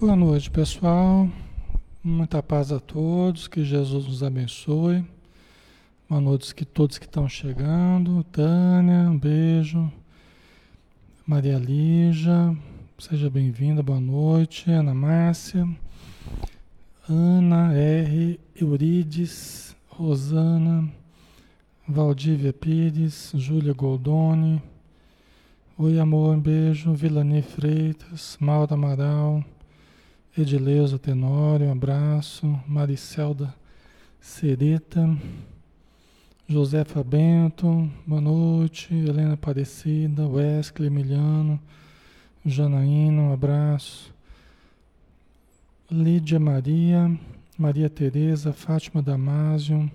Boa noite, pessoal. Muita paz a todos, que Jesus nos abençoe. Boa noite que todos que estão chegando. Tânia, um beijo. Maria Lígia, seja bem-vinda, boa noite. Ana Márcia, Ana R, Eurides, Rosana, Valdívia Pires, Júlia Goldoni. Oi, amor, um beijo. Vilani Freitas, Maura Amaral. Edileuza Tenório, um abraço. Maricelda Sereta. Josefa Bento, boa noite. Helena Aparecida, Wesley Emiliano, Janaína, um abraço. Lídia Maria, Maria Tereza, Fátima Damásio,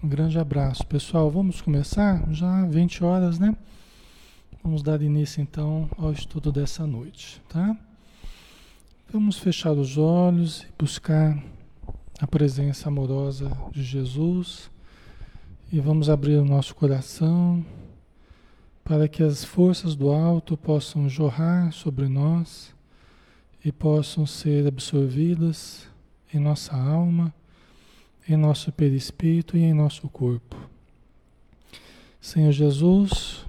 um grande abraço. Pessoal, vamos começar? Já 20 horas, né? Vamos dar início então ao estudo dessa noite, tá? Vamos fechar os olhos e buscar a presença amorosa de Jesus e vamos abrir o nosso coração para que as forças do alto possam jorrar sobre nós e possam ser absorvidas em nossa alma, em nosso perispírito e em nosso corpo. Senhor Jesus,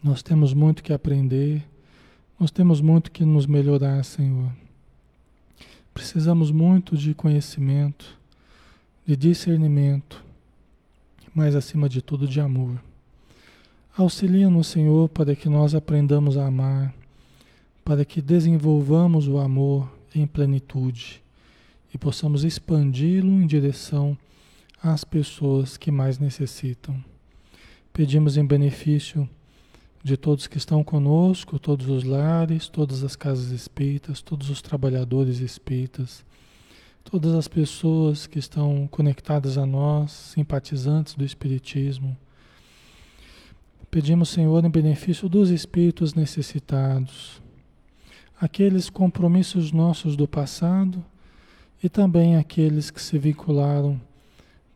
nós temos muito que aprender nós temos muito que nos melhorar, Senhor. Precisamos muito de conhecimento, de discernimento, mas acima de tudo de amor. Auxilia-nos, Senhor, para que nós aprendamos a amar, para que desenvolvamos o amor em plenitude e possamos expandi-lo em direção às pessoas que mais necessitam. Pedimos em benefício de todos que estão conosco, todos os lares, todas as casas espíritas, todos os trabalhadores espíritas, todas as pessoas que estão conectadas a nós, simpatizantes do Espiritismo. Pedimos, Senhor, em benefício dos espíritos necessitados, aqueles compromissos nossos do passado e também aqueles que se vincularam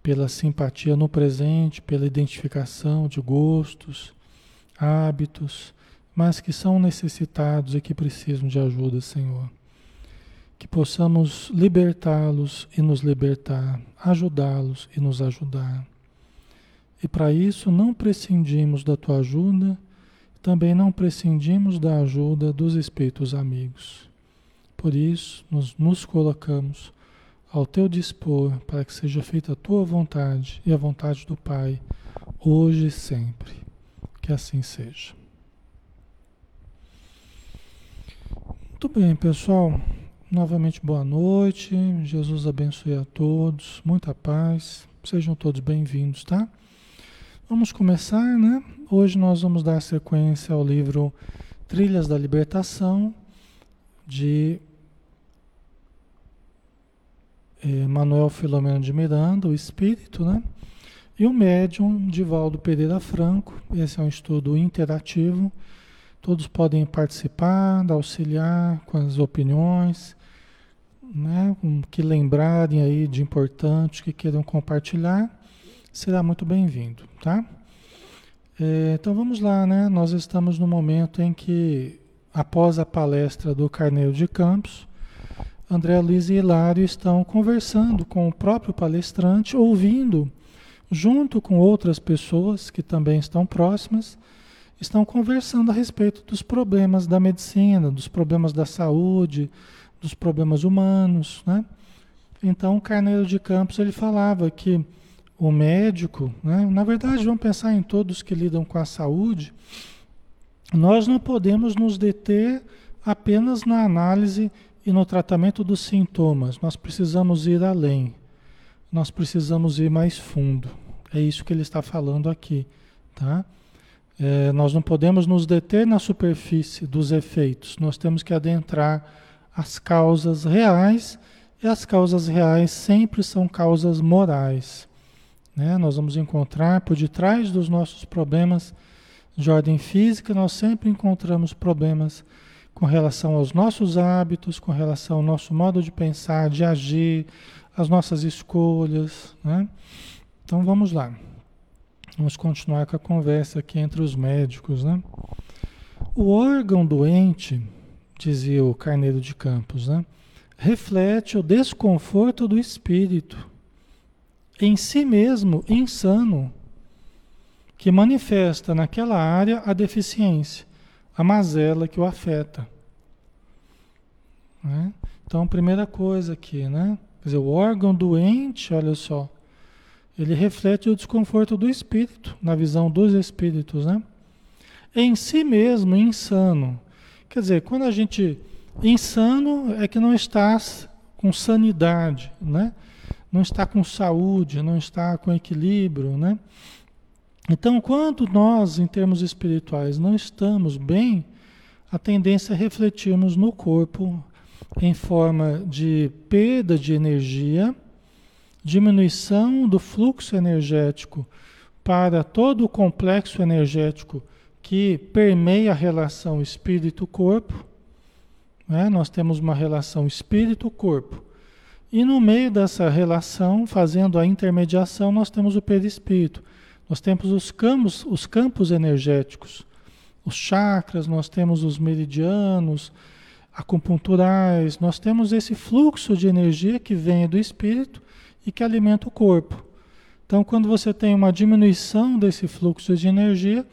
pela simpatia no presente, pela identificação de gostos hábitos, mas que são necessitados e que precisam de ajuda, Senhor. Que possamos libertá-los e nos libertar, ajudá-los e nos ajudar. E para isso não prescindimos da tua ajuda, também não prescindimos da ajuda dos espíritos amigos. Por isso, nós nos colocamos ao teu dispor para que seja feita a tua vontade e a vontade do Pai, hoje e sempre. Que assim seja. Muito bem, pessoal. Novamente, boa noite. Jesus abençoe a todos. Muita paz. Sejam todos bem-vindos, tá? Vamos começar, né? Hoje nós vamos dar sequência ao livro Trilhas da Libertação, de eh, Manuel Filomeno de Miranda, o Espírito, né? E o médium Divaldo Pereira Franco, esse é um estudo interativo, todos podem participar, auxiliar com as opiniões, né, que lembrarem aí de importante, que queiram compartilhar, será muito bem-vindo, tá? É, então vamos lá, né? Nós estamos no momento em que, após a palestra do Carneiro de Campos, André Luiz e Hilário estão conversando com o próprio palestrante, ouvindo junto com outras pessoas que também estão próximas, estão conversando a respeito dos problemas da medicina, dos problemas da saúde, dos problemas humanos, né? Então, o Carneiro de Campos ele falava que o médico, né? na verdade, vamos pensar em todos que lidam com a saúde, nós não podemos nos deter apenas na análise e no tratamento dos sintomas, nós precisamos ir além nós precisamos ir mais fundo. É isso que ele está falando aqui, tá? É, nós não podemos nos deter na superfície dos efeitos, nós temos que adentrar as causas reais, e as causas reais sempre são causas morais. Né? Nós vamos encontrar por detrás dos nossos problemas de ordem física, nós sempre encontramos problemas com relação aos nossos hábitos, com relação ao nosso modo de pensar, de agir, as nossas escolhas. Né? Então vamos lá. Vamos continuar com a conversa aqui entre os médicos. Né? O órgão doente, dizia o Carneiro de Campos, né? reflete o desconforto do espírito em si mesmo insano, que manifesta naquela área a deficiência, a mazela que o afeta. Né? Então, primeira coisa aqui, né? Quer dizer, o órgão doente, olha só, ele reflete o desconforto do espírito, na visão dos espíritos, né? Em si mesmo, insano. Quer dizer, quando a gente. Insano é que não está com sanidade, né? Não está com saúde, não está com equilíbrio, né? Então, quando nós, em termos espirituais, não estamos bem, a tendência é refletirmos no corpo em forma de perda de energia, diminuição do fluxo energético para todo o complexo energético que permeia a relação espírito-corpo. Né? Nós temos uma relação espírito-corpo. E no meio dessa relação, fazendo a intermediação, nós temos o perispírito. Nós temos os campos, os campos energéticos, os chakras, nós temos os meridianos, acupunturais, nós temos esse fluxo de energia que vem do espírito e que alimenta o corpo. Então, quando você tem uma diminuição desse fluxo de energia,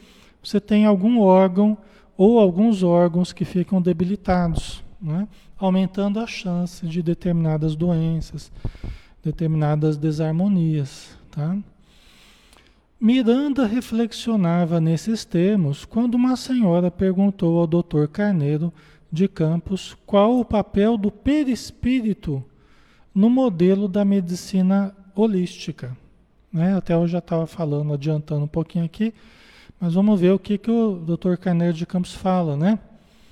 você tem algum órgão ou alguns órgãos que ficam debilitados, né? aumentando a chance de determinadas doenças, determinadas desarmonias. Tá? Miranda reflexionava nesses termos quando uma senhora perguntou ao Dr. Carneiro de Campos qual o papel do perispírito no modelo da medicina holística. Né? Até eu já estava falando, adiantando um pouquinho aqui, mas vamos ver o que, que o Dr. Carneiro de Campos fala, né?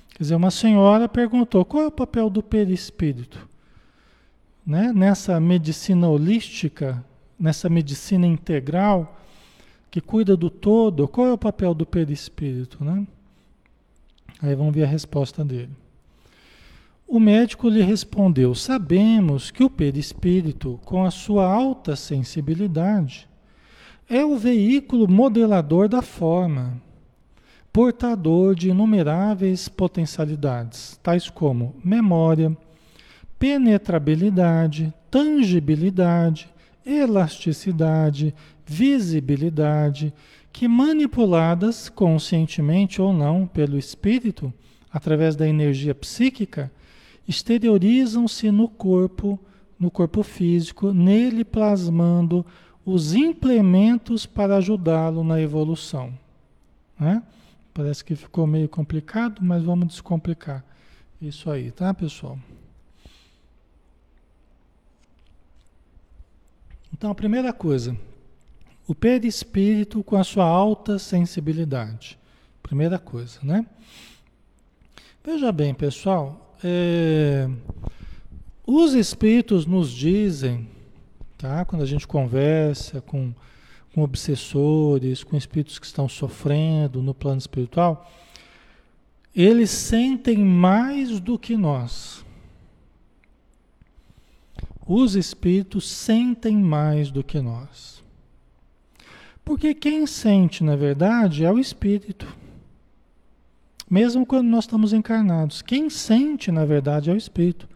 Quer dizer, uma senhora perguntou qual é o papel do perispírito? Né? Nessa medicina holística, nessa medicina integral, que cuida do todo, qual é o papel do perispírito, né? Aí vamos ver a resposta dele. O médico lhe respondeu: Sabemos que o perispírito, com a sua alta sensibilidade, é o veículo modelador da forma, portador de inumeráveis potencialidades, tais como memória, penetrabilidade, tangibilidade, elasticidade, visibilidade, que manipuladas conscientemente ou não pelo espírito, através da energia psíquica, exteriorizam-se no corpo, no corpo físico, nele plasmando os implementos para ajudá-lo na evolução. Né? Parece que ficou meio complicado, mas vamos descomplicar isso aí, tá, pessoal? Então, a primeira coisa, o perispírito com a sua alta sensibilidade. Primeira coisa, né? Veja bem, pessoal, é, os espíritos nos dizem, tá? Quando a gente conversa com, com obsessores, com espíritos que estão sofrendo no plano espiritual, eles sentem mais do que nós. Os espíritos sentem mais do que nós. Porque quem sente, na verdade, é o espírito. Mesmo quando nós estamos encarnados, quem sente, na verdade, é o espírito.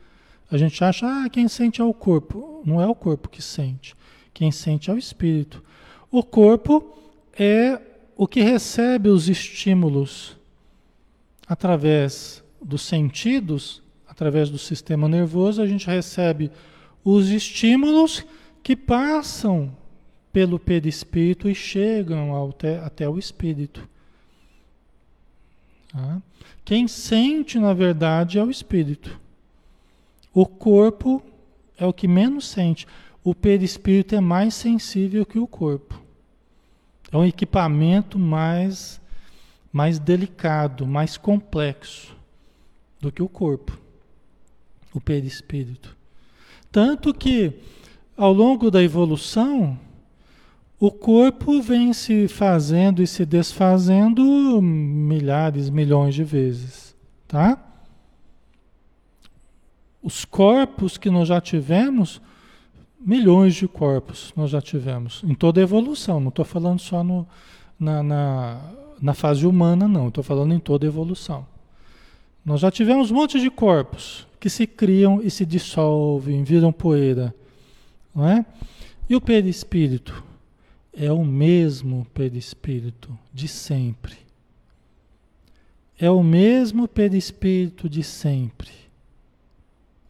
A gente acha, ah, quem sente é o corpo. Não é o corpo que sente. Quem sente é o espírito. O corpo é o que recebe os estímulos através dos sentidos, através do sistema nervoso, a gente recebe os estímulos que passam pelo perispírito e chegam até, até o espírito. Tá? Quem sente, na verdade, é o espírito. O corpo é o que menos sente. O perispírito é mais sensível que o corpo. É um equipamento mais, mais delicado, mais complexo do que o corpo, o perispírito. Tanto que, ao longo da evolução, o corpo vem se fazendo e se desfazendo milhares, milhões de vezes, tá? Os corpos que nós já tivemos, milhões de corpos nós já tivemos, em toda a evolução, não estou falando só no, na, na, na, fase humana, não, estou falando em toda a evolução. Nós já tivemos um monte de corpos que se criam e se dissolvem, viram poeira. Não é? E o perispírito? É o mesmo perispírito de sempre. É o mesmo perispírito de sempre.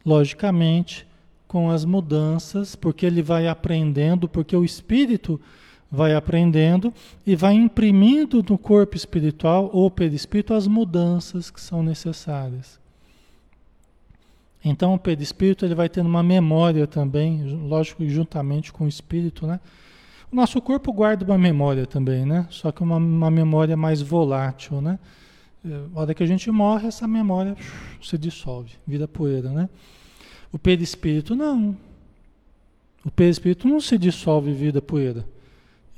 Logicamente, com as mudanças, porque ele vai aprendendo, porque o espírito vai aprendendo e vai imprimindo no corpo espiritual ou perispírito as mudanças que são necessárias. Então o perispírito ele vai tendo uma memória também, lógico, juntamente com o espírito, né? O nosso corpo guarda uma memória também, né? Só que uma, uma memória mais volátil, né? É, a hora que a gente morre, essa memória se dissolve, vira poeira, né? O perispírito não. O perispírito não se dissolve, vira poeira.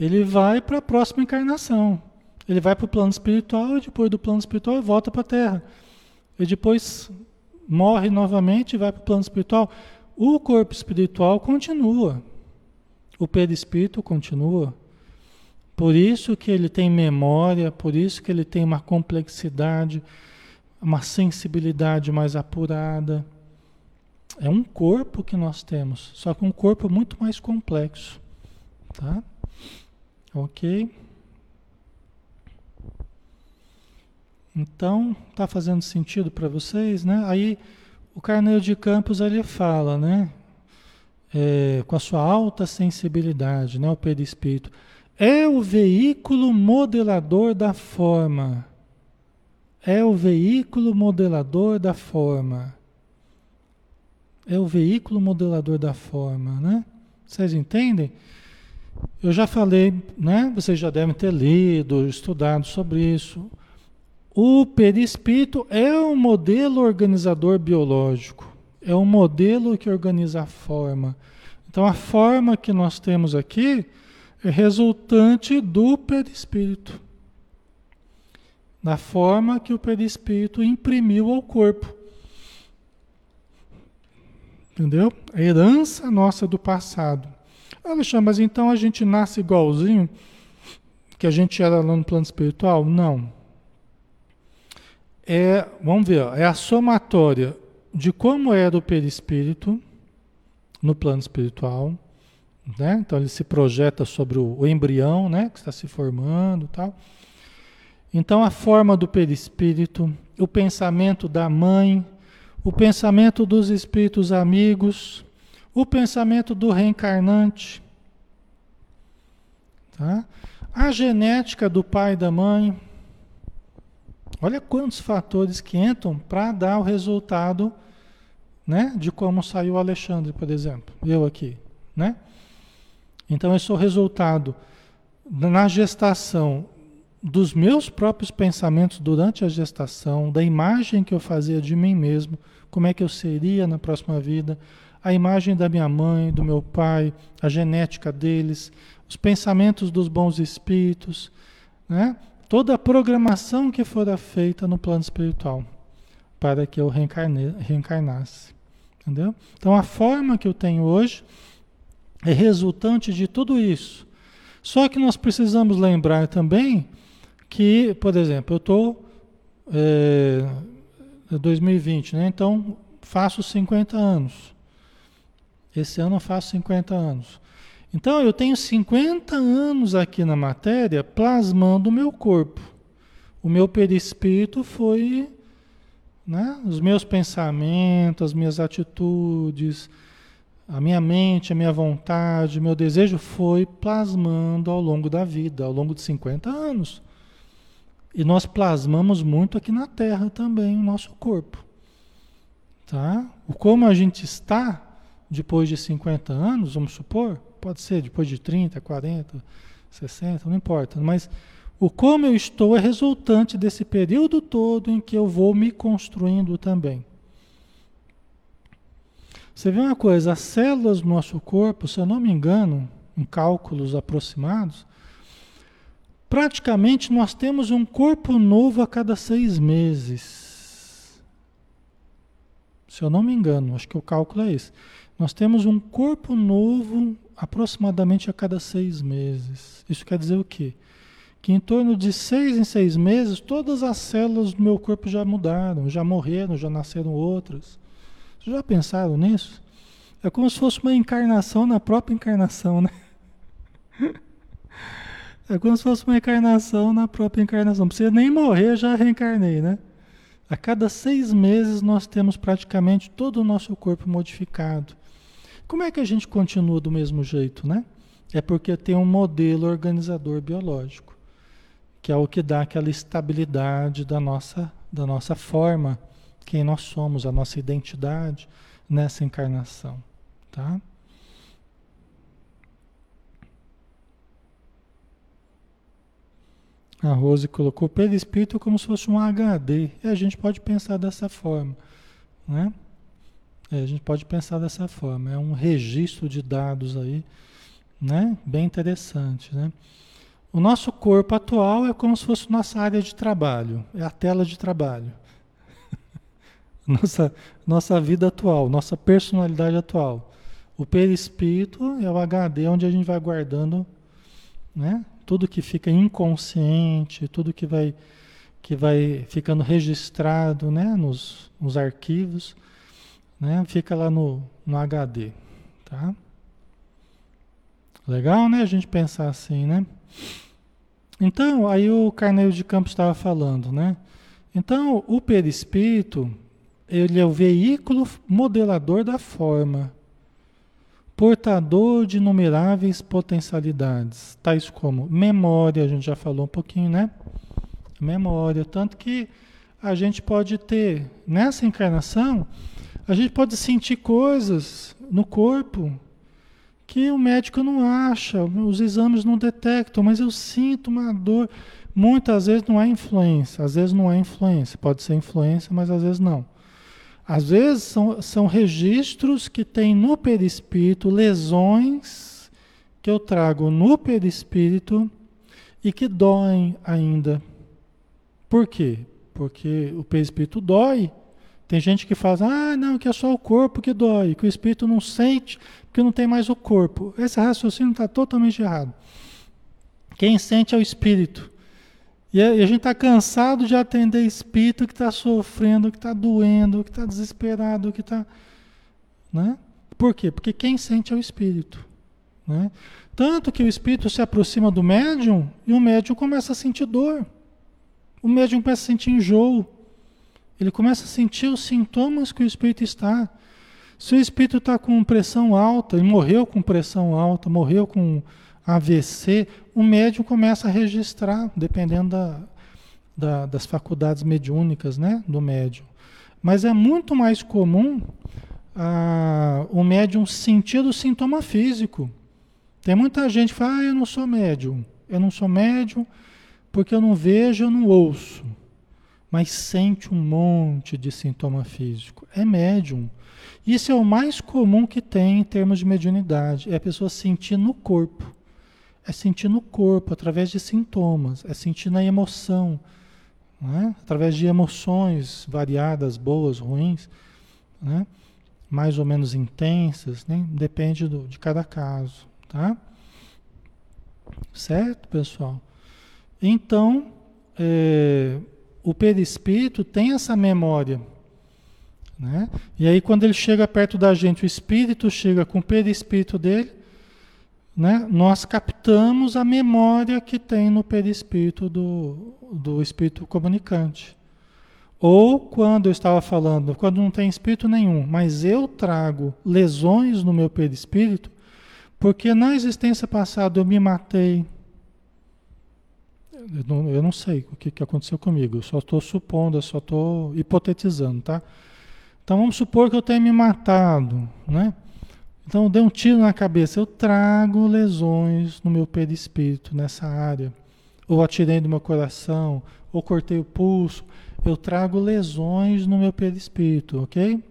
Ele vai para a próxima encarnação. Ele vai para o plano espiritual e depois do plano espiritual volta para a Terra. E depois morre novamente e vai para o plano espiritual. O corpo espiritual continua. O perispírito continua. Por isso que ele tem memória, por isso que ele tem uma complexidade, uma sensibilidade mais apurada. É um corpo que nós temos, só que um corpo muito mais complexo, tá? OK? Então, está fazendo sentido para vocês, né? Aí o Carneiro de Campos ele fala, né? É, com a sua alta sensibilidade, né? O perispírito é o veículo modelador da forma. É o veículo modelador da forma. É o veículo modelador da forma, né? Vocês entendem? Eu já falei, né? Vocês já devem ter lido, estudado sobre isso. O perispírito é um modelo organizador biológico, é um modelo que organiza a forma. Então, a forma que nós temos aqui é resultante do perispírito, da forma que o perispírito imprimiu ao corpo. Entendeu? A herança nossa do passado. Alexandre, mas então a gente nasce igualzinho que a gente era lá no plano espiritual? Não é, vamos ver, é a somatória de como era o perispírito no plano espiritual, né? Então ele se projeta sobre o, o embrião, né, que está se formando, tal. Então a forma do perispírito, o pensamento da mãe, o pensamento dos espíritos amigos, o pensamento do reencarnante, tá? A genética do pai e da mãe, Olha quantos fatores que entram para dar o resultado né, de como saiu o Alexandre, por exemplo. Eu aqui. Né? Então, esse é o resultado na gestação dos meus próprios pensamentos durante a gestação, da imagem que eu fazia de mim mesmo, como é que eu seria na próxima vida, a imagem da minha mãe, do meu pai, a genética deles, os pensamentos dos bons espíritos, né? Toda a programação que fora feita no plano espiritual para que eu reencarne, reencarnasse. Entendeu? Então a forma que eu tenho hoje é resultante de tudo isso. Só que nós precisamos lembrar também que, por exemplo, eu estou é, 2020, né? Então faço 50 anos. Esse ano eu faço 50 anos. Então eu tenho 50 anos aqui na matéria plasmando o meu corpo. O meu perispírito foi né, os meus pensamentos, as minhas atitudes, a minha mente, a minha vontade, meu desejo foi plasmando ao longo da vida, ao longo de 50 anos. E nós plasmamos muito aqui na Terra também o nosso corpo. Tá? O como a gente está depois de 50 anos, vamos supor, Pode ser depois de 30, 40, 60, não importa. Mas o como eu estou é resultante desse período todo em que eu vou me construindo também. Você vê uma coisa, as células do nosso corpo, se eu não me engano, em cálculos aproximados, praticamente nós temos um corpo novo a cada seis meses. Se eu não me engano, acho que o cálculo é esse. Nós temos um corpo novo aproximadamente a cada seis meses. Isso quer dizer o quê? que em torno de seis em seis meses, todas as células do meu corpo já mudaram, já morreram, já nasceram outras. Vocês já pensaram nisso? É como se fosse uma encarnação na própria encarnação, né? É como se fosse uma encarnação na própria encarnação. Não precisa nem morrer, já reencarnei, né? A cada seis meses nós temos praticamente todo o nosso corpo modificado. Como é que a gente continua do mesmo jeito, né? É porque tem um modelo organizador biológico, que é o que dá aquela estabilidade da nossa, da nossa forma, quem nós somos, a nossa identidade nessa encarnação, tá? A Rose colocou perispírito como se fosse um HD. E a gente pode pensar dessa forma, né? É, a gente pode pensar dessa forma. É um registro de dados aí, né? Bem interessante, né? O nosso corpo atual é como se fosse nossa área de trabalho, é a tela de trabalho. nossa, nossa vida atual, nossa personalidade atual. O perispírito é o HD onde a gente vai guardando né, tudo que fica inconsciente, tudo que vai, que vai ficando registrado né, nos, nos arquivos, né, fica lá no, no HD. Tá? Legal, né? A gente pensar assim, né? Então, aí o Carneiro de Campos estava falando, né? Então, o perispírito, ele é o veículo modelador da forma portador de inumeráveis potencialidades, tais como memória, a gente já falou um pouquinho, né? Memória, tanto que a gente pode ter nessa encarnação, a gente pode sentir coisas no corpo que o médico não acha, os exames não detectam, mas eu sinto uma dor. Muitas vezes não é influência, às vezes não é influência, pode ser influência, mas às vezes não. Às vezes são, são registros que tem no perispírito lesões que eu trago no perispírito e que doem ainda. Por quê? Porque o perispírito dói. Tem gente que fala, ah, não, que é só o corpo que dói, que o espírito não sente, porque não tem mais o corpo. Esse raciocínio está totalmente errado. Quem sente é o espírito. E a, gente está cansado de atender espírito que está sofrendo, que está doendo, que está desesperado, que está. Né? Por quê? Porque quem sente é o espírito. Né? Tanto que o espírito se aproxima do médium e o médium começa a sentir dor. O médium começa a sentir enjoo. Ele começa a sentir os sintomas que o espírito está. Se o espírito está com pressão alta, e morreu com pressão alta, morreu com AVC, o médium começa a registrar, dependendo da, da, das faculdades mediúnicas né, do médium. Mas é muito mais comum ah, o médium sentir o sintoma físico. Tem muita gente que fala, ah, eu não sou médium. Eu não sou médium porque eu não vejo, eu não ouço. Mas sente um monte de sintoma físico. É médium. Isso é o mais comum que tem em termos de mediunidade. É a pessoa sentir no corpo. É sentir no corpo, através de sintomas, é sentir na emoção, né? através de emoções variadas, boas, ruins, né? mais ou menos intensas, né? depende do, de cada caso. Tá? Certo, pessoal? Então, é, o perispírito tem essa memória. Né? E aí, quando ele chega perto da gente, o espírito chega com o perispírito dele né, nós captamos a memória que tem no perispírito do, do espírito comunicante. Ou quando eu estava falando, quando não tem espírito nenhum, mas eu trago lesões no meu perispírito, porque na existência passada eu me matei. Eu não, eu não sei o que, que aconteceu comigo, eu só estou supondo, eu só estou hipotetizando, tá? Então vamos supor que eu tenha me matado, né? Então, dei um tiro na cabeça, eu trago lesões no meu perispírito, nessa área. Ou atirei do meu coração, ou cortei o pulso. Eu trago lesões no meu perispírito, ok?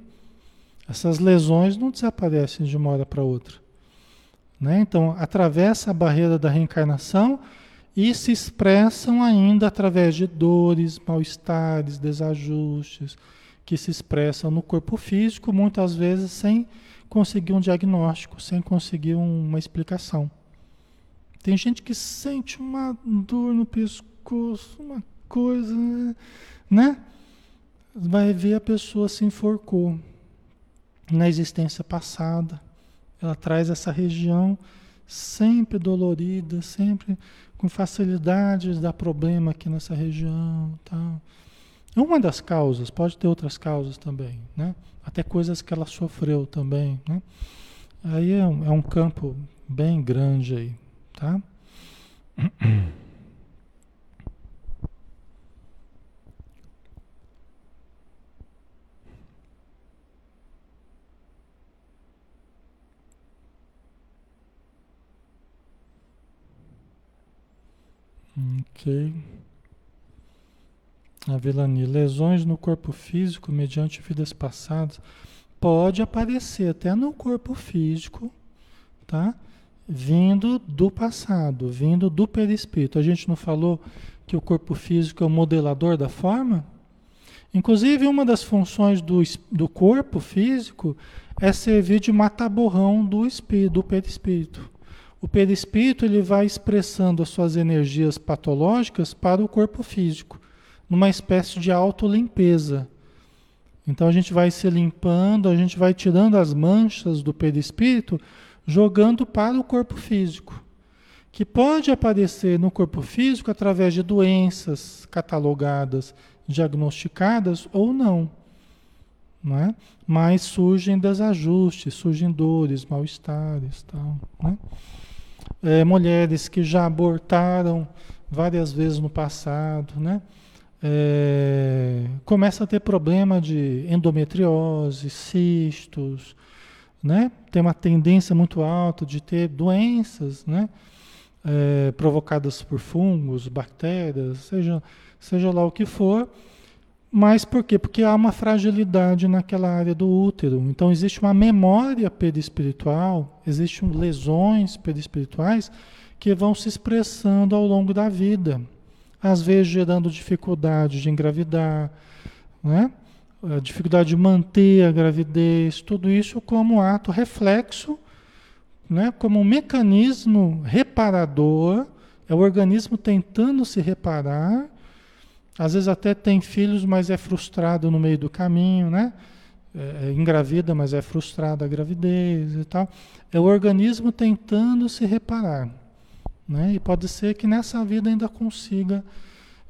Essas lesões não desaparecem de uma hora para outra. Né? Então, atravessa a barreira da reencarnação e se expressam ainda através de dores, mal-estares, desajustes, que se expressam no corpo físico, muitas vezes sem conseguir um diagnóstico, sem conseguir uma explicação. Tem gente que sente uma dor no pescoço, uma coisa, né? Vai ver a pessoa se enforcou na existência passada. Ela traz essa região sempre dolorida, sempre com facilidade de dar problema aqui nessa região, tal. É uma das causas, pode ter outras causas também, né? Até coisas que ela sofreu também, né? Aí é um, é um campo bem grande aí, tá? Ok. A Vilani, lesões no corpo físico mediante vidas passadas. Pode aparecer até no corpo físico, tá? Vindo do passado, vindo do perispírito. A gente não falou que o corpo físico é o modelador da forma? Inclusive, uma das funções do, do corpo físico é servir de mataborrão do espírito, do perispírito. O perispírito ele vai expressando as suas energias patológicas para o corpo físico, numa espécie de autolimpeza. Então a gente vai se limpando, a gente vai tirando as manchas do perispírito, jogando para o corpo físico, que pode aparecer no corpo físico através de doenças catalogadas, diagnosticadas ou não. não é? Mas surgem desajustes, surgem dores, mal-estares, tal, né? É, mulheres que já abortaram várias vezes no passado, né? É, começa a ter problema de endometriose, cistos, né? Tem uma tendência muito alta de ter doenças, né? É, provocadas por fungos, bactérias, seja, seja lá o que for, mas por quê? Porque há uma fragilidade naquela área do útero. Então existe uma memória perispiritual, existem lesões perispirituais que vão se expressando ao longo da vida. Às vezes gerando dificuldade de engravidar, né? a dificuldade de manter a gravidez, tudo isso como ato reflexo, né? como um mecanismo reparador, é o organismo tentando se reparar às vezes até tem filhos, mas é frustrado no meio do caminho, né? É, é, engravida, mas é frustrada a gravidez e tal. É o organismo tentando se reparar. Né? E pode ser que nessa vida ainda consiga,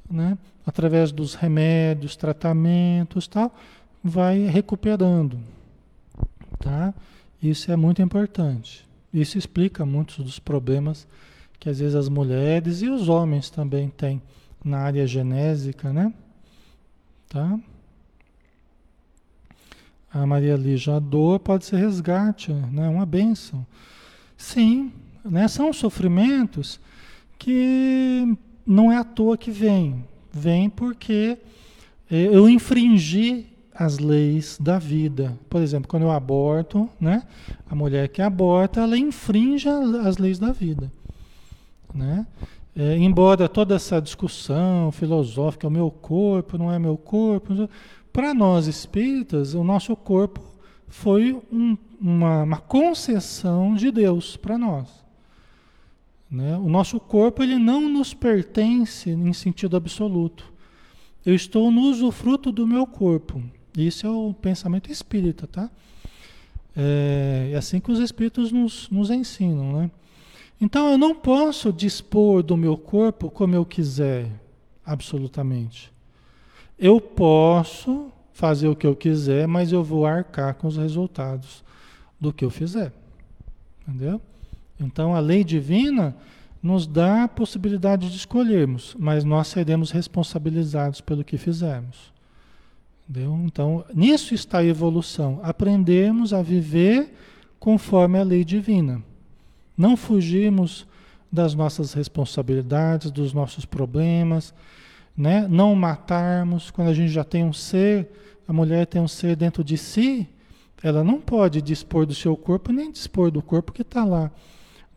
né? através dos remédios, tratamentos tal, vai recuperando. Tá? Isso é muito importante. Isso explica muitos dos problemas que às vezes as mulheres e os homens também têm na área genésica, né? Tá? A Maria Lígia, a dor pode ser resgate, né? Uma bênção. Sim, né? São sofrimentos que não é à toa que vem. Vem porque eu infringi as leis da vida. Por exemplo, quando eu aborto, né? A mulher que aborta, ela infringe as leis da vida, né? É, embora toda essa discussão filosófica, o meu corpo não é meu corpo, para nós espíritas, o nosso corpo foi um, uma, uma, concessão de Deus para nós. Né? O nosso corpo ele não nos pertence em sentido absoluto. Eu estou no usufruto do meu corpo. Isso é o pensamento espírita, tá? É, é assim que os espíritos nos, nos ensinam, né? Então eu não posso dispor do meu corpo como eu quiser, absolutamente. Eu posso fazer o que eu quiser, mas eu vou arcar com os resultados do que eu fizer. Entendeu? Então a lei divina nos dá a possibilidade de escolhermos, mas nós seremos responsabilizados pelo que fizermos. Entendeu? Então, nisso está a evolução. Aprendemos a viver conforme a lei divina. Não fugirmos das nossas responsabilidades, dos nossos problemas, né? Não matarmos quando a gente já tem um ser, a mulher tem um ser dentro de si, ela não pode dispor do seu corpo nem dispor do corpo que está lá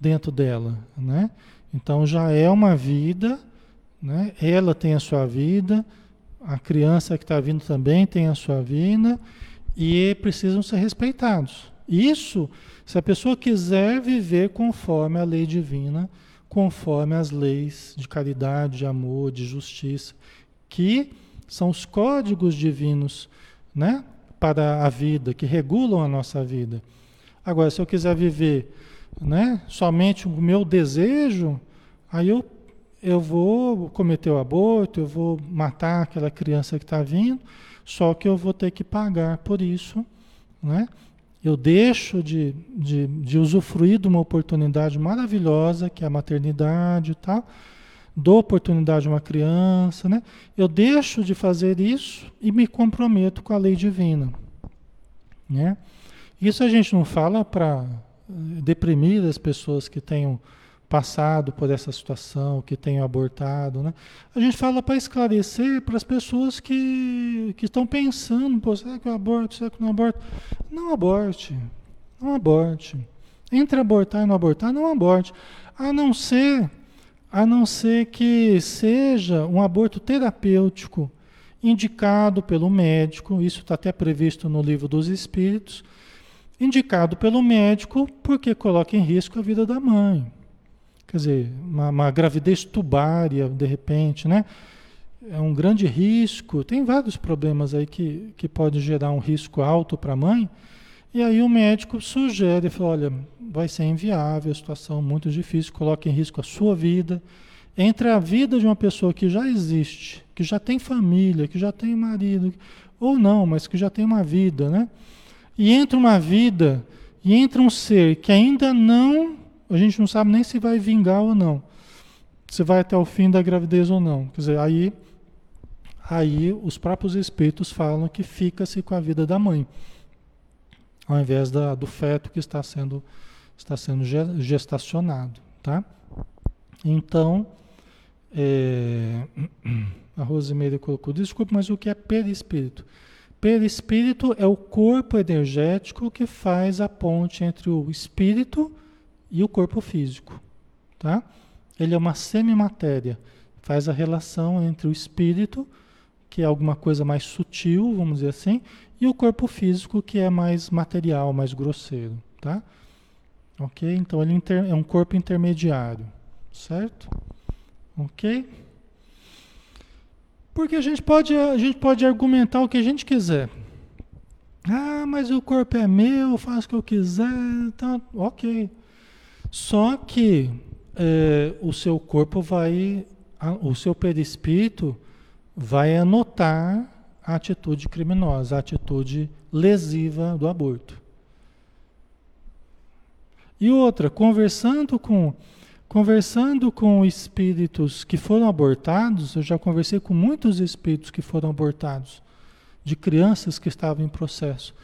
dentro dela, né? Então já é uma vida, né? Ela tem a sua vida, a criança que está vindo também tem a sua vida e precisam ser respeitados. Isso se a pessoa quiser viver conforme a lei divina, conforme as leis de caridade, de amor, de justiça, que são os códigos divinos, né? Para a vida, que regulam a nossa vida. Agora, se eu quiser viver, né? Somente o meu desejo, aí eu eu vou cometer o aborto, eu vou matar aquela criança que está vindo, só que eu vou ter que pagar por isso, né? Eu deixo de, de, de usufruir de uma oportunidade maravilhosa, que é a maternidade e tal, dou oportunidade a uma criança, né? Eu deixo de fazer isso e me comprometo com a lei divina, né? Isso a gente não fala para eh, deprimir as pessoas que tenham passado por essa situação, que tenham abortado, né? A gente fala para esclarecer para as pessoas que, que estão pensando, pô, será que eu aborto, será que eu não aborto? Não aborte, não aborte. Entre abortar e não abortar, não aborte. A não ser, a não ser que seja um aborto terapêutico indicado pelo médico, isso está até previsto no livro dos Espíritos, indicado pelo médico porque coloca em risco a vida da mãe. Quer dizer, uma, uma gravidez tubária, de repente, né? É um grande risco. Tem vários problemas aí que, que pode gerar um risco alto para a mãe. E aí o médico sugere, fala, olha, vai ser inviável, a situação muito difícil, coloca em risco a sua vida. Entre a vida de uma pessoa que já existe, que já tem família, que já tem marido, ou não, mas que já tem uma vida, né? E entre uma vida e entre um ser que ainda não a gente não sabe nem se vai vingar ou não. Se vai até o fim da gravidez ou não. Quer dizer, aí, aí os próprios espíritos falam que fica-se com a vida da mãe, ao invés da, do feto que está sendo, está sendo gestacionado. Tá? Então, é, a Rosimeira colocou, desculpe, mas o que é perispírito? Perispírito é o corpo energético que faz a ponte entre o espírito e o corpo físico, tá? Ele é uma semimatéria, faz a relação entre o espírito, que é alguma coisa mais sutil, vamos dizer assim, e o corpo físico, que é mais material, mais grosseiro, tá? Ok? Então ele é um corpo intermediário, certo? Ok? Porque a gente pode, a gente pode argumentar o que a gente quiser. Ah, mas o corpo é meu, eu faço o que eu quiser, então, ok. Só que é, o seu corpo vai, o seu perispírito vai anotar a atitude criminosa, a atitude lesiva do aborto. E outra, conversando com conversando com espíritos que foram abortados, eu já conversei com muitos espíritos que foram abortados, de crianças que estavam em processo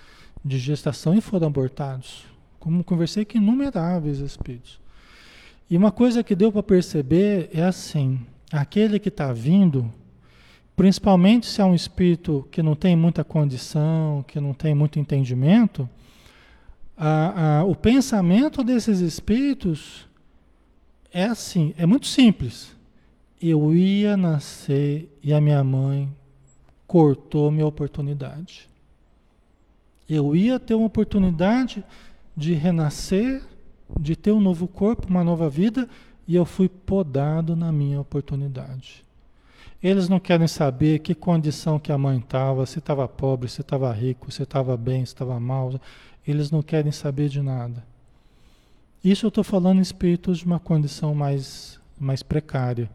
de gestação e foram abortados. Como conversei com inumeráveis espíritos. E uma coisa que deu para perceber é assim: aquele que está vindo, principalmente se é um espírito que não tem muita condição, que não tem muito entendimento, a, a, o pensamento desses espíritos é assim: é muito simples. Eu ia nascer e a minha mãe cortou minha oportunidade. Eu ia ter uma oportunidade de renascer, de ter um novo corpo, uma nova vida, e eu fui podado na minha oportunidade. Eles não querem saber que condição que a mãe estava, se estava pobre, se estava rico, se estava bem, se estava mal. Eles não querem saber de nada. Isso eu estou falando em espíritos de uma condição mais, mais precária.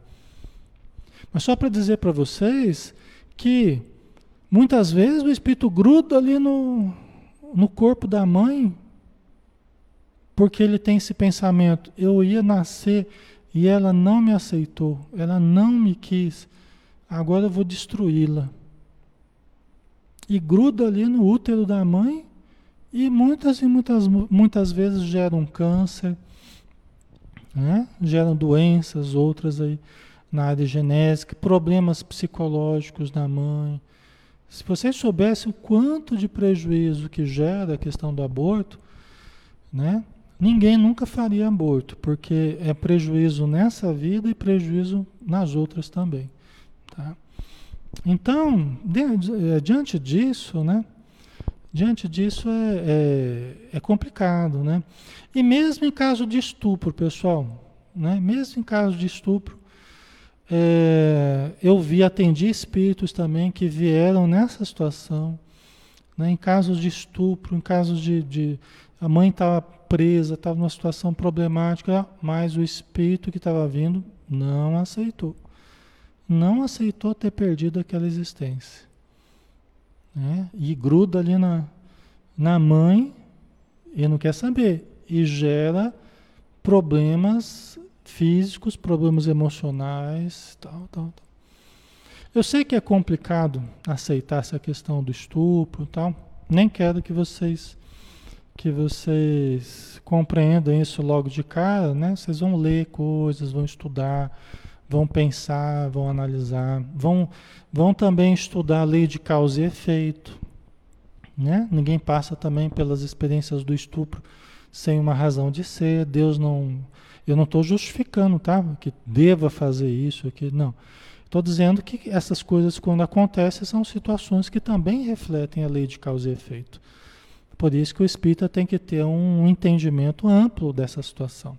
Mas só para dizer para vocês que muitas vezes o espírito gruda ali no, no corpo da mãe porque ele tem esse pensamento: eu ia nascer e ela não me aceitou, ela não me quis, agora eu vou destruí-la. E gruda ali no útero da mãe e muitas e muitas, muitas vezes gera um câncer, né? geram doenças, outras aí na área genética, problemas psicológicos da mãe. Se vocês soubessem o quanto de prejuízo que gera a questão do aborto, né? Ninguém nunca faria aborto, porque é prejuízo nessa vida e prejuízo nas outras também. Tá? Então, de, diante disso, né? Diante disso é, é, é, complicado, né? E mesmo em caso de estupro, pessoal, né? mesmo em caso de estupro. É, eu vi, atendi espíritos também que vieram nessa situação, né? em casos de estupro, em casos de. de a mãe estava presa, estava numa situação problemática, mas o espírito que estava vindo não aceitou. Não aceitou ter perdido aquela existência. Né? E gruda ali na, na mãe e não quer saber. E gera problemas físicos, problemas emocionais, tal, tal, tal. Eu sei que é complicado aceitar essa questão do estupro, tal. Nem quero que vocês que vocês compreendam isso logo de cara, né? Vocês vão ler coisas, vão estudar, vão pensar, vão analisar, vão, vão também estudar a lei de causa e efeito. Né? Ninguém passa também pelas experiências do estupro sem uma razão de ser. Deus não. Eu não estou justificando, tá? Que deva fazer isso, que não. Estou dizendo que essas coisas, quando acontecem, são situações que também refletem a lei de causa e efeito. Por isso que o espírita tem que ter um entendimento amplo dessa situação,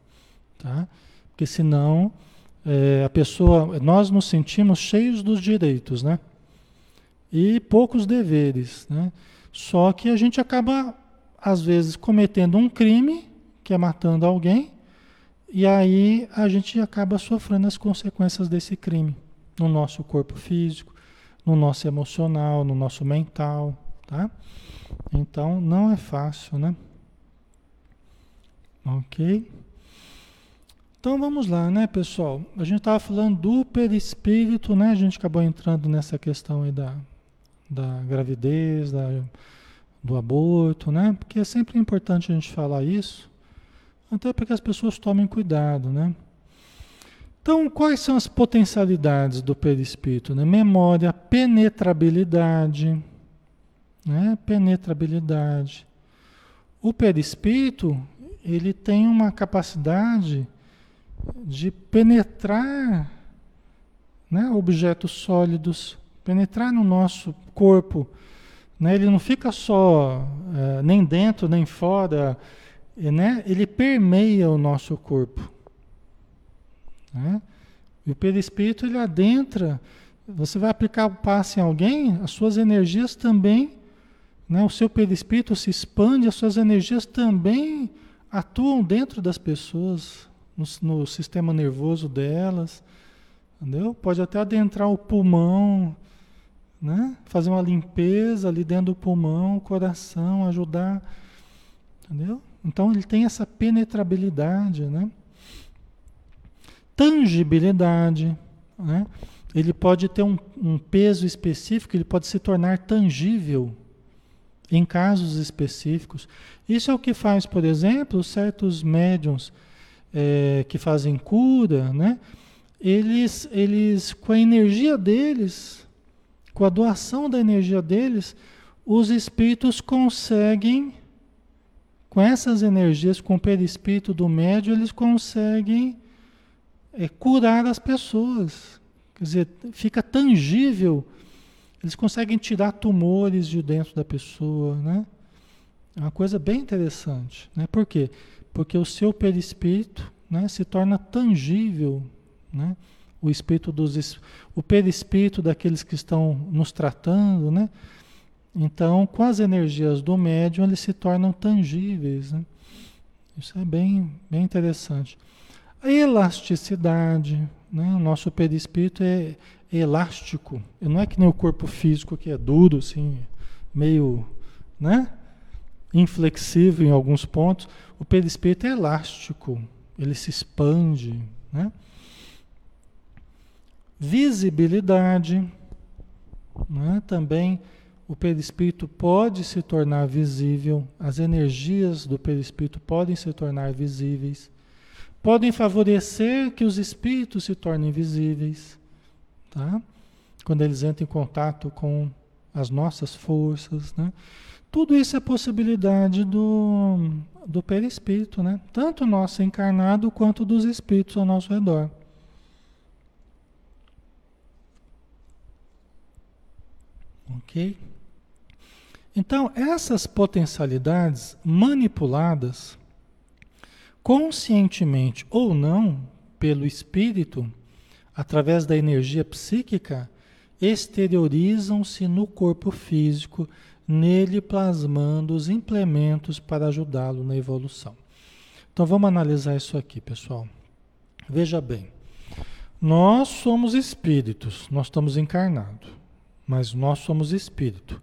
tá? Porque senão é, a pessoa, nós nos sentimos cheios dos direitos, né? E poucos deveres, né? Só que a gente acaba, às vezes, cometendo um crime, que é matando alguém, e aí a gente acaba sofrendo as consequências desse crime no nosso corpo físico, no nosso emocional, no nosso mental, tá? Então não é fácil, né? Ok? Então vamos lá, né, pessoal? A gente estava falando do perispírito, né? A gente acabou entrando nessa questão aí da, da gravidez, da, do aborto, né? Porque é sempre importante a gente falar isso, até para que as pessoas tomem cuidado, né? Então, quais são as potencialidades do perispírito? Né? Memória, penetrabilidade, né? Penetrabilidade. O perispírito, ele tem uma capacidade de penetrar né, objetos sólidos, penetrar no nosso corpo. Né? Ele não fica só é, nem dentro nem fora, né? ele permeia o nosso corpo. Né? E o perispírito ele adentra. Você vai aplicar o passe em alguém, as suas energias também, né? o seu perispírito se expande, as suas energias também atuam dentro das pessoas no, no sistema nervoso delas, entendeu? Pode até adentrar o pulmão, né? Fazer uma limpeza ali dentro do pulmão, coração, ajudar, entendeu? Então ele tem essa penetrabilidade, né? Tangibilidade, né? Ele pode ter um, um peso específico, ele pode se tornar tangível em casos específicos. Isso é o que faz, por exemplo, certos médiums é, que fazem cura, né? Eles, eles, com a energia deles, com a doação da energia deles, os espíritos conseguem, com essas energias, com o perispírito do médio, eles conseguem é, curar as pessoas. Quer dizer, fica tangível. Eles conseguem tirar tumores de dentro da pessoa, né? É uma coisa bem interessante, né? Por quê? porque o seu perispírito né, se torna tangível, né? o espírito dos o perispírito daqueles que estão nos tratando, né? Então, com as energias do médium, eles se tornam tangíveis, né? Isso é bem, bem interessante. A elasticidade, né? O nosso perispírito é elástico. Não é que nem o corpo físico que é duro, assim, meio, né? inflexível em alguns pontos, o perispírito é elástico, ele se expande. Né? Visibilidade, né? também o perispírito pode se tornar visível, as energias do perispírito podem se tornar visíveis, podem favorecer que os espíritos se tornem visíveis, tá? quando eles entram em contato com as nossas forças. Né? Tudo isso é possibilidade do, do perispírito, né? Tanto nosso encarnado quanto dos espíritos ao nosso redor. Ok? Então, essas potencialidades manipuladas, conscientemente ou não, pelo espírito, através da energia psíquica, exteriorizam-se no corpo físico, nele plasmando os implementos para ajudá-lo na evolução. Então vamos analisar isso aqui, pessoal. Veja bem, nós somos espíritos, nós estamos encarnados, mas nós somos espírito.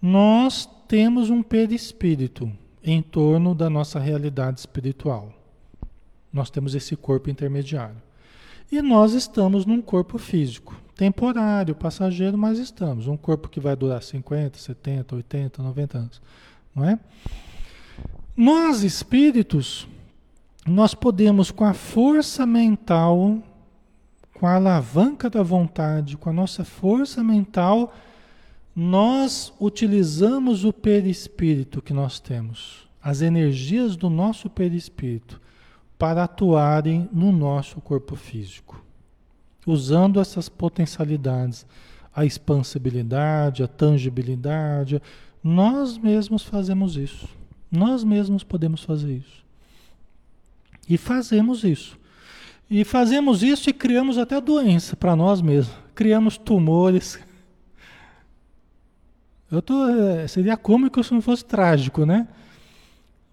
Nós temos um perispírito em torno da nossa realidade espiritual. Nós temos esse corpo intermediário. E nós estamos num corpo físico, temporário, passageiro, mas estamos. Um corpo que vai durar 50, 70, 80, 90 anos. Não é? Nós, espíritos, nós podemos, com a força mental, com a alavanca da vontade, com a nossa força mental, nós utilizamos o perispírito que nós temos, as energias do nosso perispírito, para atuarem no nosso corpo físico, usando essas potencialidades, a expansibilidade, a tangibilidade. Nós mesmos fazemos isso. Nós mesmos podemos fazer isso. E fazemos isso. E fazemos isso e criamos até doença para nós mesmos. Criamos tumores. Eu tô, eh, seria cômico se não fosse trágico, né?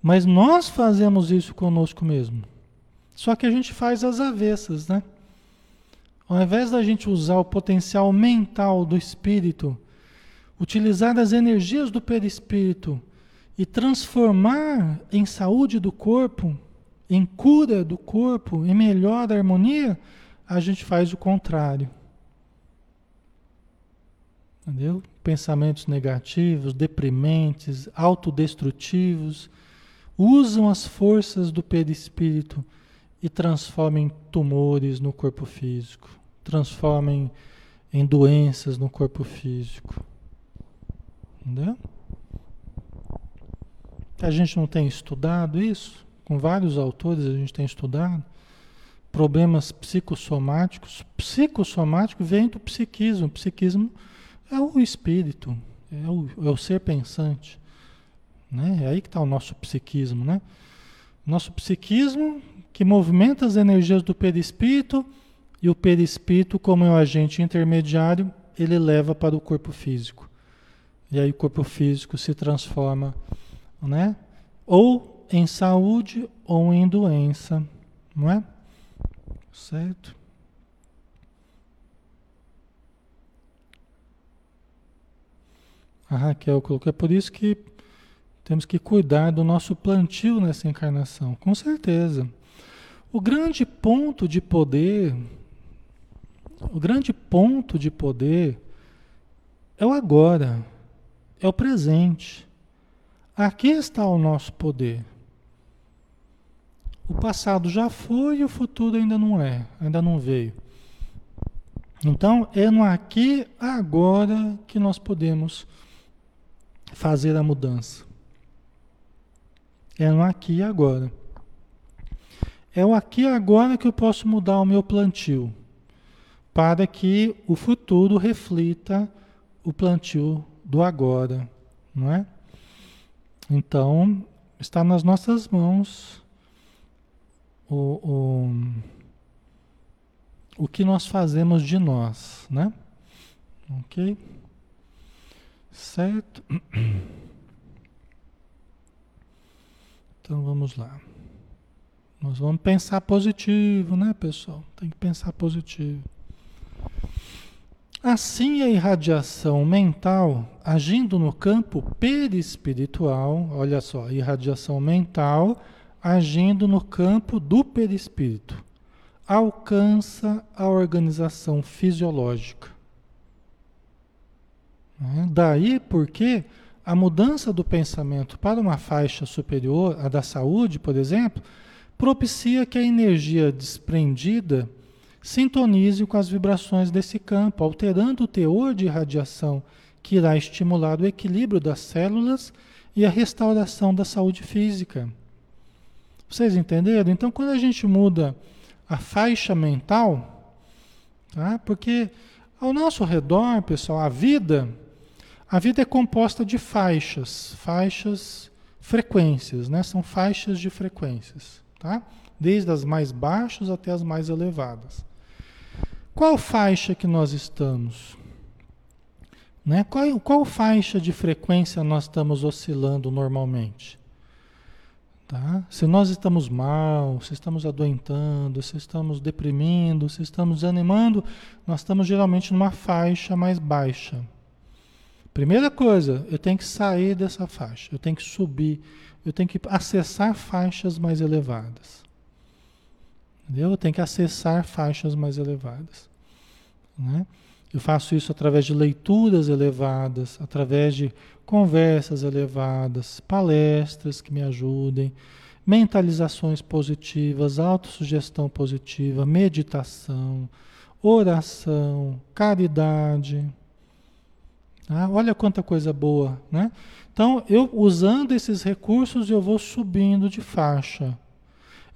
Mas nós fazemos isso conosco mesmo. Só que a gente faz as avessas, né? Ao invés da gente usar o potencial mental do espírito, utilizar as energias do perispírito e transformar em saúde do corpo, em cura do corpo, em melhor harmonia, a gente faz o contrário. Entendeu? Pensamentos negativos, deprimentes, autodestrutivos, usam as forças do perispírito e transformem tumores no corpo físico, transformem em doenças no corpo físico. Entendeu? A gente não tem estudado isso? Com vários autores a gente tem estudado. Problemas psicossomáticos. Psicossomático vem do psiquismo. O psiquismo é o espírito, é o, é o ser pensante. Né? É aí que está o nosso psiquismo. Né? Nosso psiquismo que movimenta as energias do perispírito e o perispírito, como é o agente intermediário, ele leva para o corpo físico. E aí o corpo físico se transforma, né? Ou em saúde ou em doença, não é? Certo? A Raquel colocou, é por isso que temos que cuidar do nosso plantio nessa encarnação, com certeza. O grande ponto de poder, o grande ponto de poder é o agora, é o presente. Aqui está o nosso poder. O passado já foi e o futuro ainda não é, ainda não veio. Então, é no aqui, agora, que nós podemos fazer a mudança. É no aqui e agora. É o aqui e agora que eu posso mudar o meu plantio, para que o futuro reflita o plantio do agora, não é? Então, está nas nossas mãos o, o, o que nós fazemos de nós, né? Ok? Certo? Então vamos lá. Nós vamos pensar positivo, né, pessoal? Tem que pensar positivo. Assim, a irradiação mental, agindo no campo perispiritual, olha só, irradiação mental, agindo no campo do perispírito, alcança a organização fisiológica. Né? Daí porque a mudança do pensamento para uma faixa superior, a da saúde, por exemplo, propicia que a energia desprendida sintonize com as vibrações desse campo, alterando o teor de radiação que irá estimular o equilíbrio das células e a restauração da saúde física. Vocês entenderam? Então, quando a gente muda a faixa mental, tá? porque ao nosso redor, pessoal, a vida, a vida é composta de faixas, faixas, frequências, né? São faixas de frequências. Tá? Desde as mais baixas até as mais elevadas. Qual faixa que nós estamos? Né? Qual, qual faixa de frequência nós estamos oscilando normalmente? Tá? Se nós estamos mal, se estamos adoentando, se estamos deprimindo, se estamos desanimando, nós estamos geralmente numa faixa mais baixa. Primeira coisa, eu tenho que sair dessa faixa, eu tenho que subir, eu tenho que acessar faixas mais elevadas. Entendeu? Eu tenho que acessar faixas mais elevadas. Né? Eu faço isso através de leituras elevadas, através de conversas elevadas, palestras que me ajudem, mentalizações positivas, autossugestão positiva, meditação, oração, caridade. Ah, olha quanta coisa boa, né? Então, eu usando esses recursos, eu vou subindo de faixa.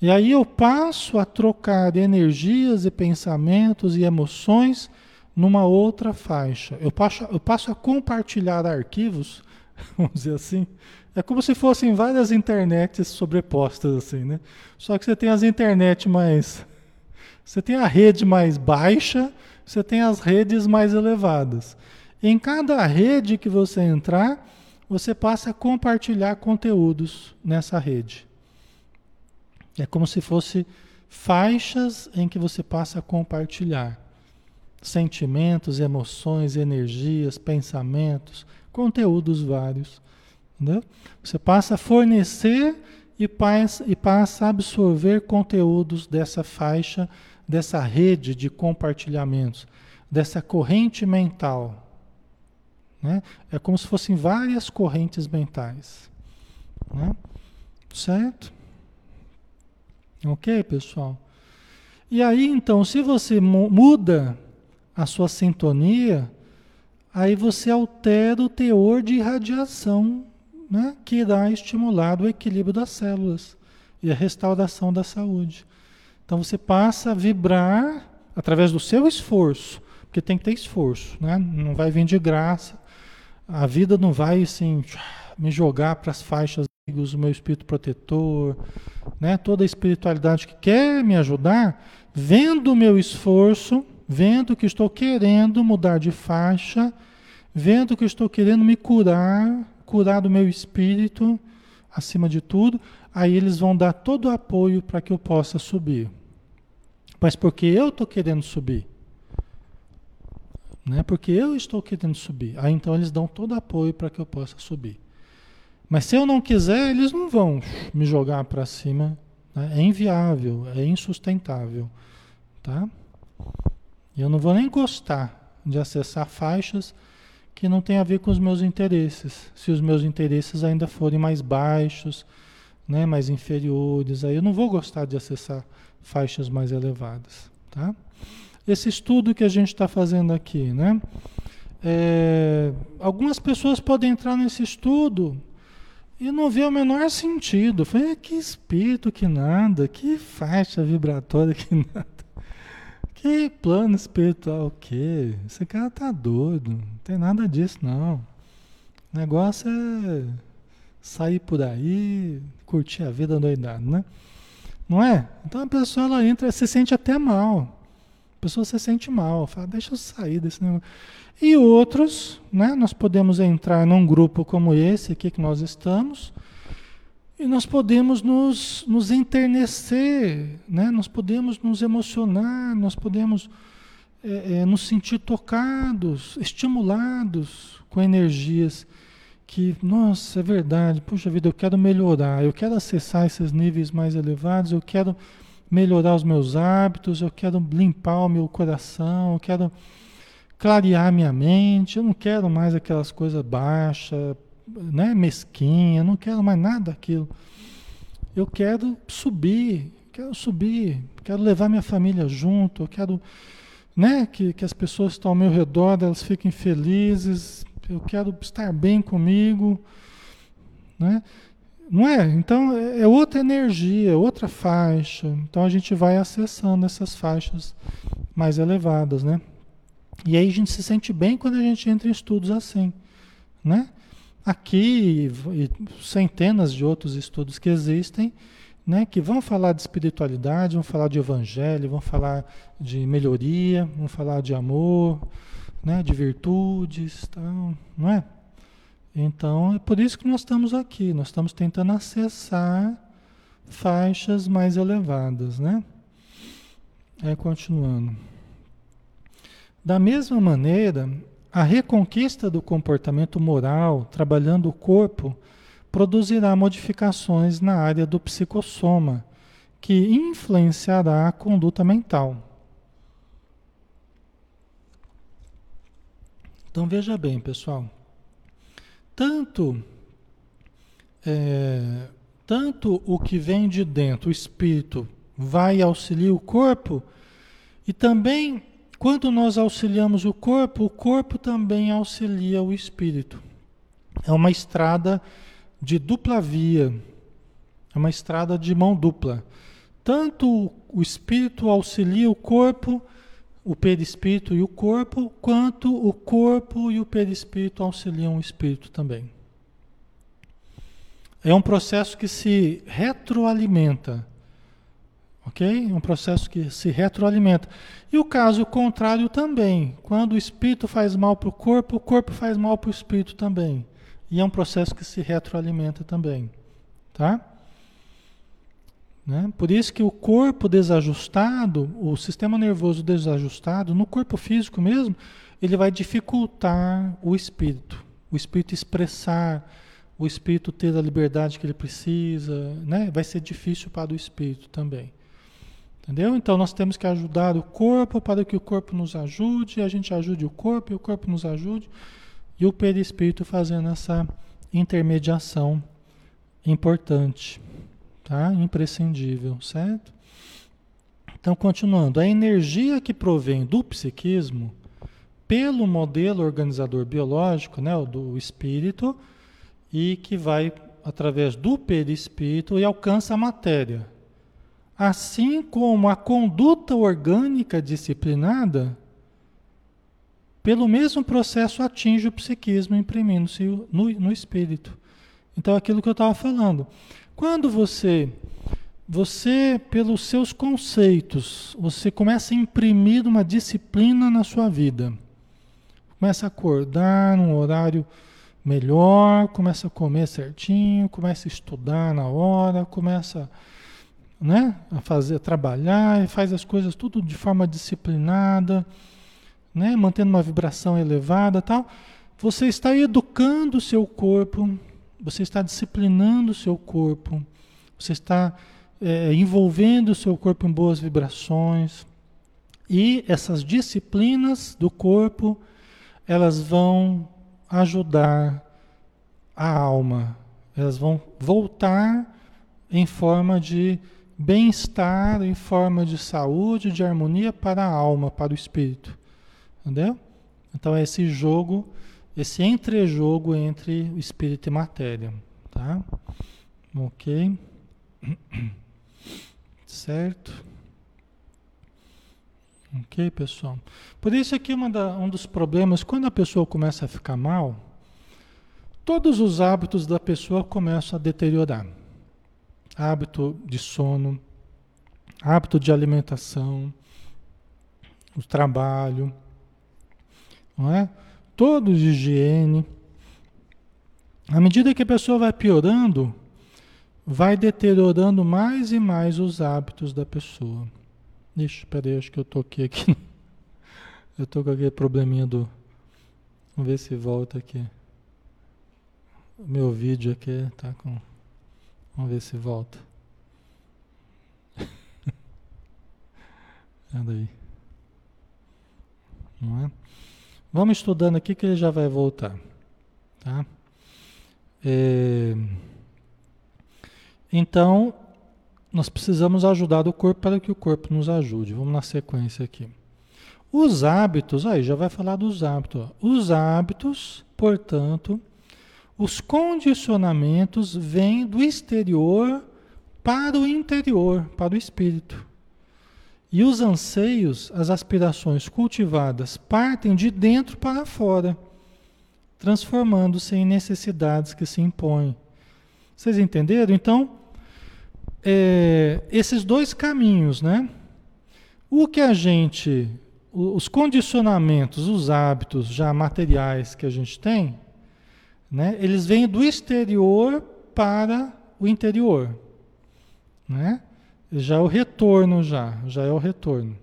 E aí eu passo a trocar energias e pensamentos e emoções numa outra faixa. Eu passo, eu passo a compartilhar arquivos, vamos dizer assim. É como se fossem várias internets sobrepostas, assim, né? Só que você tem as internet mais. Você tem a rede mais baixa, você tem as redes mais elevadas. Em cada rede que você entrar, você passa a compartilhar conteúdos nessa rede. É como se fosse faixas em que você passa a compartilhar sentimentos, emoções, energias, pensamentos, conteúdos vários. Entendeu? Você passa a fornecer e passa, e passa a absorver conteúdos dessa faixa, dessa rede de compartilhamentos, dessa corrente mental. Né? É como se fossem várias correntes mentais. Né? Certo? Ok, pessoal? E aí, então, se você muda a sua sintonia, aí você altera o teor de irradiação né, que irá estimular o equilíbrio das células e a restauração da saúde. Então você passa a vibrar através do seu esforço, porque tem que ter esforço, né? não vai vir de graça a vida não vai assim me jogar para as faixas do meu espírito protetor, né? Toda a espiritualidade que quer me ajudar, vendo o meu esforço, vendo que estou querendo mudar de faixa, vendo que estou querendo me curar, curar do meu espírito, acima de tudo, aí eles vão dar todo o apoio para que eu possa subir. Mas porque eu estou querendo subir né? Porque eu estou querendo subir. Aí então eles dão todo apoio para que eu possa subir. Mas se eu não quiser, eles não vão me jogar para cima. Né? É inviável, é insustentável, tá? Eu não vou nem gostar de acessar faixas que não tem a ver com os meus interesses. Se os meus interesses ainda forem mais baixos, né, mais inferiores, aí eu não vou gostar de acessar faixas mais elevadas, tá? Esse estudo que a gente está fazendo aqui, né? É, algumas pessoas podem entrar nesse estudo e não ver o menor sentido. Falei, que espírito que nada, que faixa vibratória que nada. Que plano espiritual o quê? Esse cara tá doido, não tem nada disso não. O negócio é sair por aí, curtir a vida doidado, né? Não é? Então a pessoa ela entra, se sente até mal. A pessoa se sente mal, fala, deixa eu sair desse negócio. E outros, né, nós podemos entrar num grupo como esse aqui que nós estamos, e nós podemos nos, nos enternecer, né? nós podemos nos emocionar, nós podemos é, é, nos sentir tocados, estimulados com energias que, nossa, é verdade, puxa vida, eu quero melhorar, eu quero acessar esses níveis mais elevados, eu quero melhorar os meus hábitos, eu quero limpar o meu coração, eu quero clarear minha mente, eu não quero mais aquelas coisas baixas, né, mesquinha, não quero mais nada daquilo. Eu quero subir, quero subir, quero levar minha família junto, eu quero né, que, que as pessoas que estão ao meu redor, elas fiquem felizes, eu quero estar bem comigo, né? Não é? Então é, é outra energia, outra faixa. Então a gente vai acessando essas faixas mais elevadas, né? E aí a gente se sente bem quando a gente entra em estudos assim, né? Aqui e centenas de outros estudos que existem né, que vão falar de espiritualidade, vão falar de evangelho, vão falar de melhoria, vão falar de amor, né, de virtudes, tal, não é? Então é por isso que nós estamos aqui, nós estamos tentando acessar faixas mais elevadas, né? É continuando. Da mesma maneira, a reconquista do comportamento moral, trabalhando o corpo, produzirá modificações na área do psicossoma, que influenciará a conduta mental. Então veja bem, pessoal. Tanto, é, tanto o que vem de dentro, o espírito, vai auxiliar o corpo, e também quando nós auxiliamos o corpo, o corpo também auxilia o espírito. É uma estrada de dupla via, é uma estrada de mão dupla. Tanto o espírito auxilia o corpo, o perispírito e o corpo, quanto o corpo e o perispírito auxiliam o espírito também. É um processo que se retroalimenta. Ok? É um processo que se retroalimenta. E o caso contrário também. Quando o espírito faz mal para o corpo, o corpo faz mal para o espírito também. E é um processo que se retroalimenta também. Tá? Né? Por isso que o corpo desajustado, o sistema nervoso desajustado, no corpo físico mesmo, ele vai dificultar o espírito. O espírito expressar, o espírito ter a liberdade que ele precisa, né? vai ser difícil para o espírito também. Entendeu? Então nós temos que ajudar o corpo para que o corpo nos ajude, a gente ajude o corpo e o corpo nos ajude, e o perispírito fazendo essa intermediação importante tá? Imprescindível, certo? Então, continuando, a energia que provém do psiquismo, pelo modelo organizador biológico, né, do espírito, e que vai através do perispírito e alcança a matéria. Assim como a conduta orgânica disciplinada, pelo mesmo processo atinge o psiquismo imprimindo-se no, no espírito. Então, aquilo que eu estava falando. Quando você, você, pelos seus conceitos, você começa a imprimir uma disciplina na sua vida, começa a acordar num horário melhor, começa a comer certinho, começa a estudar na hora, começa né, a fazer, a trabalhar, e faz as coisas tudo de forma disciplinada, né, mantendo uma vibração elevada, tal. Você está educando o seu corpo você está disciplinando o seu corpo, você está é, envolvendo o seu corpo em boas vibrações. E essas disciplinas do corpo, elas vão ajudar a alma, elas vão voltar em forma de bem-estar, em forma de saúde, de harmonia para a alma, para o espírito. Entendeu? Então, é esse jogo esse entrejogo entre espírito e matéria, tá? Ok? Certo? Ok, pessoal? Por isso aqui uma da, um dos problemas, quando a pessoa começa a ficar mal, todos os hábitos da pessoa começam a deteriorar. Hábito de sono, hábito de alimentação, o trabalho, não é? Todos de higiene. À medida que a pessoa vai piorando, vai deteriorando mais e mais os hábitos da pessoa. Ixi, peraí, acho que eu toquei aqui. Eu tô com aquele probleminha do. Vamos ver se volta aqui. Meu vídeo aqui tá com. Vamos ver se volta. Peraí. Não é? Vamos estudando aqui que ele já vai voltar. Tá? É... Então, nós precisamos ajudar o corpo para que o corpo nos ajude. Vamos na sequência aqui. Os hábitos, aí já vai falar dos hábitos. Ó. Os hábitos, portanto, os condicionamentos vêm do exterior para o interior, para o espírito. E os anseios, as aspirações cultivadas, partem de dentro para fora, transformando-se em necessidades que se impõem. Vocês entenderam? Então, é, esses dois caminhos, né? O que a gente, os condicionamentos, os hábitos já materiais que a gente tem, né? Eles vêm do exterior para o interior, né? Já é o retorno já, já é o retorno.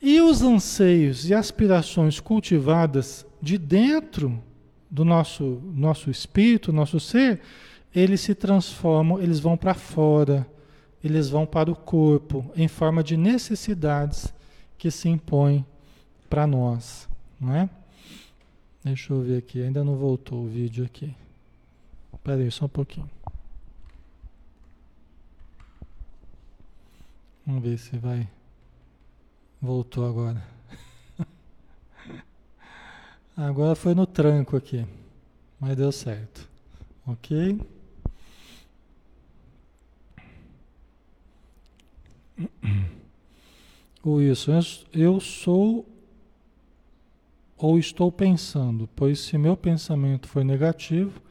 E os anseios e aspirações cultivadas de dentro do nosso nosso espírito, nosso ser, eles se transformam, eles vão para fora, eles vão para o corpo em forma de necessidades que se impõem para nós, não é? Deixa eu ver aqui, ainda não voltou o vídeo aqui. Espera aí, só um pouquinho. Vamos ver se vai. Voltou agora. agora foi no tranco aqui, mas deu certo. Ok? Ou isso, eu sou ou estou pensando, pois se meu pensamento for negativo,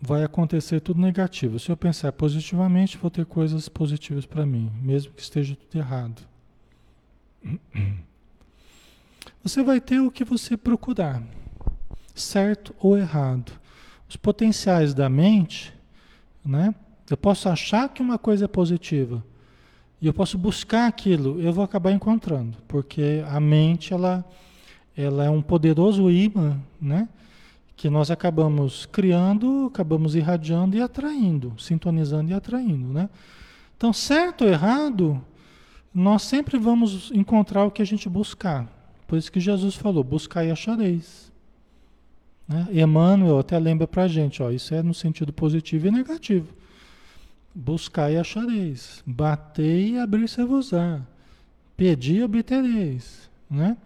vai acontecer tudo negativo. Se eu pensar positivamente, vou ter coisas positivas para mim, mesmo que esteja tudo errado. Você vai ter o que você procurar, certo ou errado. Os potenciais da mente, né? Eu posso achar que uma coisa é positiva e eu posso buscar aquilo, eu vou acabar encontrando, porque a mente ela, ela é um poderoso imã, né? Que nós acabamos criando, acabamos irradiando e atraindo, sintonizando e atraindo, né? Então, certo ou errado, nós sempre vamos encontrar o que a gente buscar. Por isso que Jesus falou: buscar e achareis. Né? Emmanuel até lembra para a gente: ó, isso é no sentido positivo e negativo. Buscai e achareis. Batei e abrir-se-vos-á. Pedi e obtereis. Né?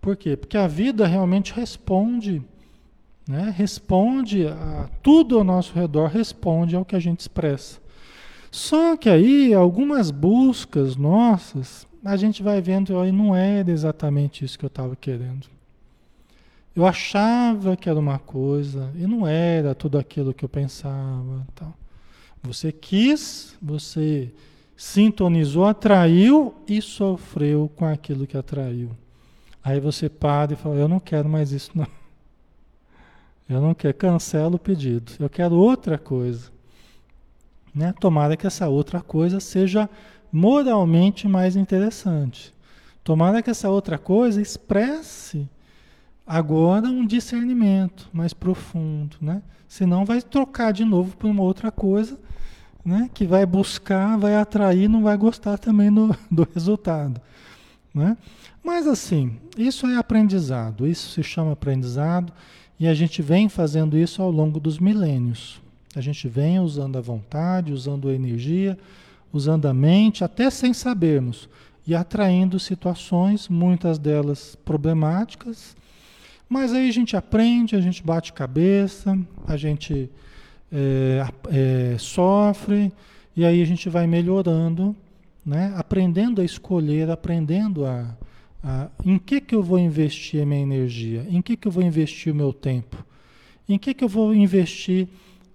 Por quê? Porque a vida realmente responde. Né? Responde a tudo ao nosso redor, responde ao que a gente expressa. Só que aí, algumas buscas nossas, a gente vai vendo, aí não era exatamente isso que eu estava querendo. Eu achava que era uma coisa e não era tudo aquilo que eu pensava. Tal. Você quis, você sintonizou, atraiu e sofreu com aquilo que atraiu. Aí você para e fala: Eu não quero mais isso, não. Eu não quero, cancelo o pedido. Eu quero outra coisa. Né? Tomara que essa outra coisa seja moralmente mais interessante. Tomara que essa outra coisa expresse agora um discernimento mais profundo, né? Senão vai trocar de novo por uma outra coisa né, que vai buscar, vai atrair, não vai gostar também do, do resultado. Né? Mas assim, isso é aprendizado, isso se chama aprendizado e a gente vem fazendo isso ao longo dos milênios. A gente vem usando a vontade, usando a energia, usando a mente, até sem sabermos, e atraindo situações, muitas delas problemáticas, mas aí a gente aprende, a gente bate cabeça, a gente é, é, sofre, e aí a gente vai melhorando, né? aprendendo a escolher, aprendendo a, a, em que, que eu vou investir a minha energia, em que, que eu vou investir o meu tempo, em que, que eu vou investir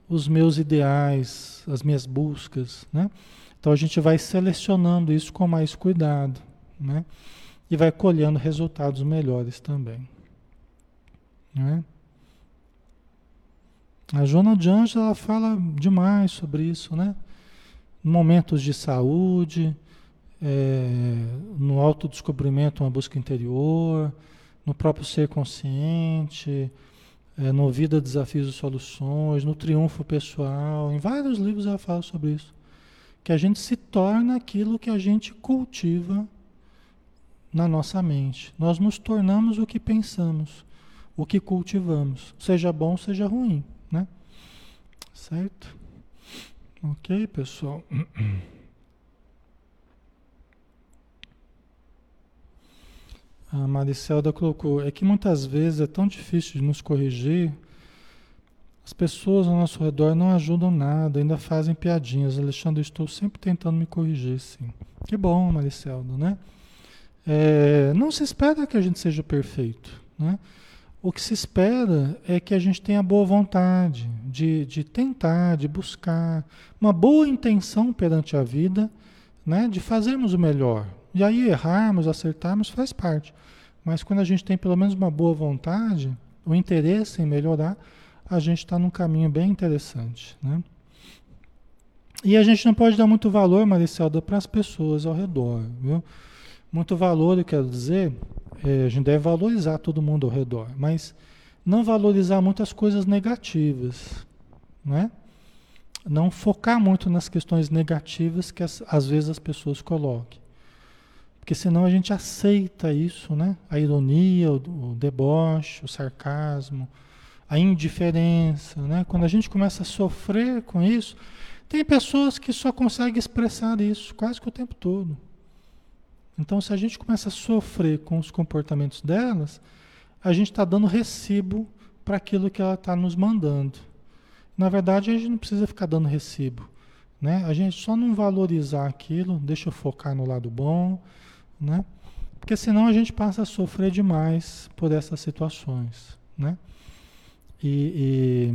os meus ideais, as minhas buscas. Né? Então a gente vai selecionando isso com mais cuidado né? e vai colhendo resultados melhores também. Né? A Joana de Anjos ela fala demais sobre isso, né? Momentos de saúde, é, no autodescobrimento, uma busca interior, no próprio ser consciente, é, no Vida, Desafios e Soluções, no Triunfo Pessoal. Em vários livros ela fala sobre isso. Que a gente se torna aquilo que a gente cultiva na nossa mente. Nós nos tornamos o que pensamos, o que cultivamos, seja bom, seja ruim. Né? Certo? Ok, pessoal? A Maricelda colocou, é que muitas vezes é tão difícil de nos corrigir, as pessoas ao nosso redor não ajudam nada, ainda fazem piadinhas. Alexandre, estou sempre tentando me corrigir, sim. Que bom, Maricelda, né? É, não se espera que a gente seja perfeito, né? O que se espera é que a gente tenha boa vontade De, de tentar, de buscar uma boa intenção perante a vida, né? De fazermos o melhor. E aí errarmos, acertarmos faz parte. Mas quando a gente tem pelo menos uma boa vontade, o interesse em melhorar, a gente está num caminho bem interessante, né? E a gente não pode dar muito valor, Maricelda, para as pessoas ao redor, viu? Muito valor, eu quero dizer, é, a gente deve valorizar todo mundo ao redor, mas não valorizar muitas coisas negativas, né? Não focar muito nas questões negativas que às vezes as pessoas colocam. Porque senão a gente aceita isso, né? A ironia, o, o deboche, o sarcasmo, a indiferença, né? Quando a gente começa a sofrer com isso, tem pessoas que só conseguem expressar isso quase que o tempo todo. Então, se a gente começa a sofrer com os comportamentos delas, a gente está dando recibo para aquilo que ela está nos mandando. Na verdade, a gente não precisa ficar dando recibo. Né? A gente só não valorizar aquilo, deixa eu focar no lado bom, né? porque senão a gente passa a sofrer demais por essas situações. Né? E,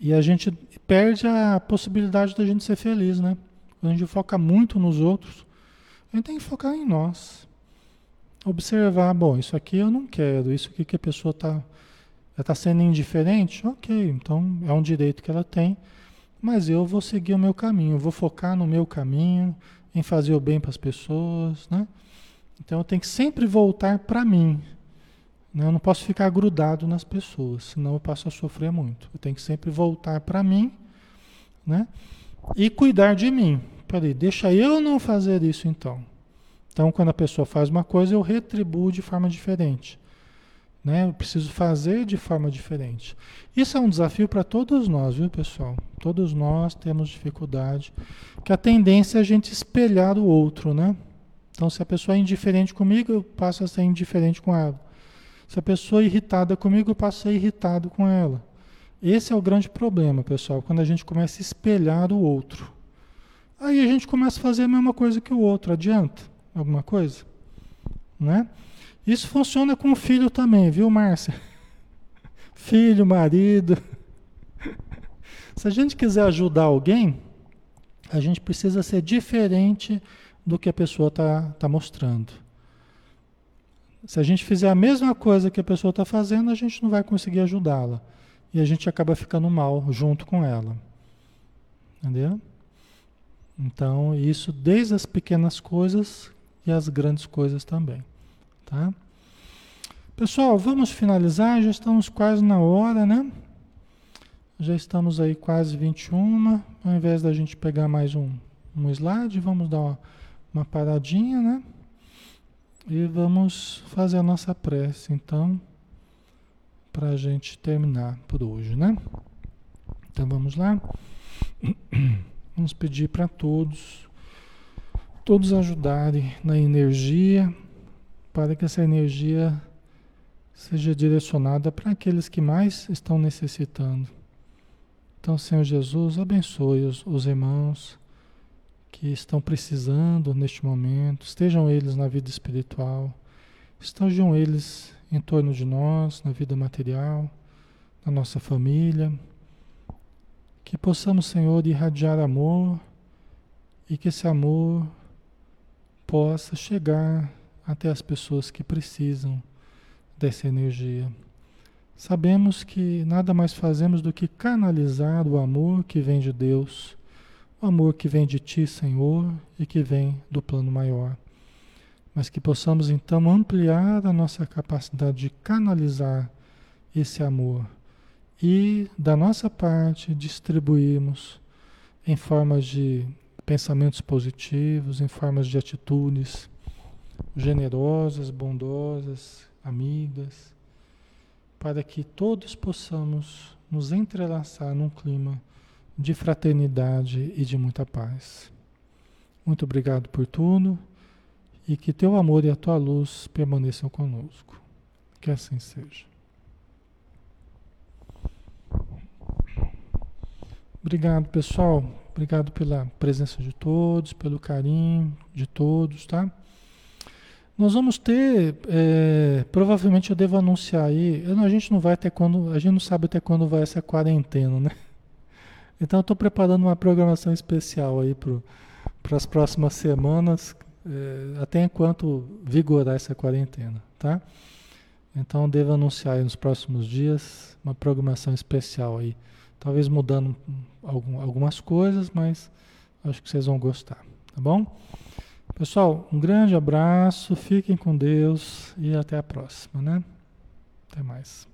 e, e a gente perde a possibilidade da gente ser feliz, né? A gente foca muito nos outros, a gente tem que focar em nós. Observar, bom, isso aqui eu não quero, isso aqui que a pessoa está tá sendo indiferente, ok, então é um direito que ela tem, mas eu vou seguir o meu caminho, vou focar no meu caminho, em fazer o bem para as pessoas, né? Então eu tenho que sempre voltar para mim, né? Eu não posso ficar grudado nas pessoas, senão eu passo a sofrer muito. Eu tenho que sempre voltar para mim, né? E cuidar de mim. Peraí, deixa eu não fazer isso então. Então, quando a pessoa faz uma coisa, eu retribuo de forma diferente. Né? Eu preciso fazer de forma diferente. Isso é um desafio para todos nós, viu, pessoal? Todos nós temos dificuldade. Que a tendência é a gente espelhar o outro, né? Então, se a pessoa é indiferente comigo, eu passo a ser indiferente com ela. Se a pessoa é irritada comigo, eu passo a ser irritado com ela. Esse é o grande problema, pessoal, quando a gente começa a espelhar o outro. Aí a gente começa a fazer a mesma coisa que o outro. Adianta alguma coisa? Né? Isso funciona com o filho também, viu, Márcia? Filho, marido. Se a gente quiser ajudar alguém, a gente precisa ser diferente do que a pessoa está tá mostrando. Se a gente fizer a mesma coisa que a pessoa está fazendo, a gente não vai conseguir ajudá-la. E a gente acaba ficando mal junto com ela. Entendeu? Então, isso desde as pequenas coisas e as grandes coisas também. Tá? Pessoal, vamos finalizar. Já estamos quase na hora, né? Já estamos aí quase 21. Ao invés da gente pegar mais um, um slide, vamos dar uma, uma paradinha, né? E vamos fazer a nossa prece, então, para a gente terminar por hoje, né? Então vamos lá. Vamos pedir para todos, todos ajudarem na energia, para que essa energia seja direcionada para aqueles que mais estão necessitando. Então, Senhor Jesus, abençoe os, os irmãos que estão precisando neste momento, estejam eles na vida espiritual, estejam eles em torno de nós, na vida material, na nossa família. Que possamos, Senhor, irradiar amor e que esse amor possa chegar até as pessoas que precisam dessa energia. Sabemos que nada mais fazemos do que canalizar o amor que vem de Deus o amor que vem de Ti, Senhor, e que vem do plano maior. Mas que possamos então ampliar a nossa capacidade de canalizar esse amor e, da nossa parte, distribuirmos em formas de pensamentos positivos, em formas de atitudes generosas, bondosas, amigas, para que todos possamos nos entrelaçar num clima de fraternidade e de muita paz. Muito obrigado por tudo e que teu amor e a tua luz permaneçam conosco. Que assim seja. Obrigado, pessoal. Obrigado pela presença de todos, pelo carinho de todos, tá? Nós vamos ter, é, provavelmente eu devo anunciar aí, a gente não vai até quando, a gente não sabe até quando vai essa quarentena, né? Então eu estou preparando uma programação especial aí para as próximas semanas, é, até enquanto vigorar essa quarentena, tá? Então devo anunciar aí nos próximos dias uma programação especial aí, talvez mudando algum, algumas coisas, mas acho que vocês vão gostar, tá bom? Pessoal, um grande abraço, fiquem com Deus e até a próxima, né? Até mais.